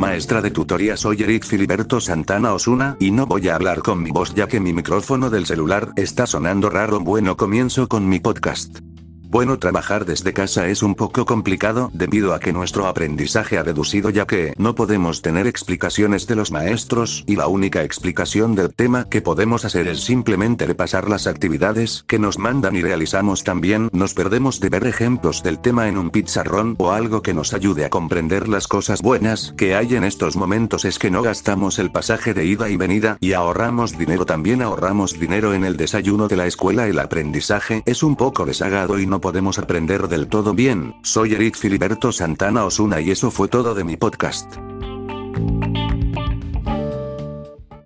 maestra de tutoría soy Eric Filiberto Santana Osuna y no voy a hablar con mi voz ya que mi micrófono del celular está sonando raro. Bueno, comienzo con mi podcast. Bueno, trabajar desde casa es un poco complicado debido a que nuestro aprendizaje ha reducido ya que no podemos tener explicaciones de los maestros y la única explicación del tema que podemos hacer es simplemente repasar las actividades que nos mandan y realizamos. También nos perdemos de ver ejemplos del tema en un pizarrón o algo que nos ayude a comprender las cosas buenas que hay en estos momentos. Es que no gastamos el pasaje de ida y venida y ahorramos dinero. También ahorramos dinero en el desayuno de la escuela. El aprendizaje es un poco desagado y podemos aprender del todo bien. Soy Eric Filiberto Santana Osuna y eso fue todo de mi podcast.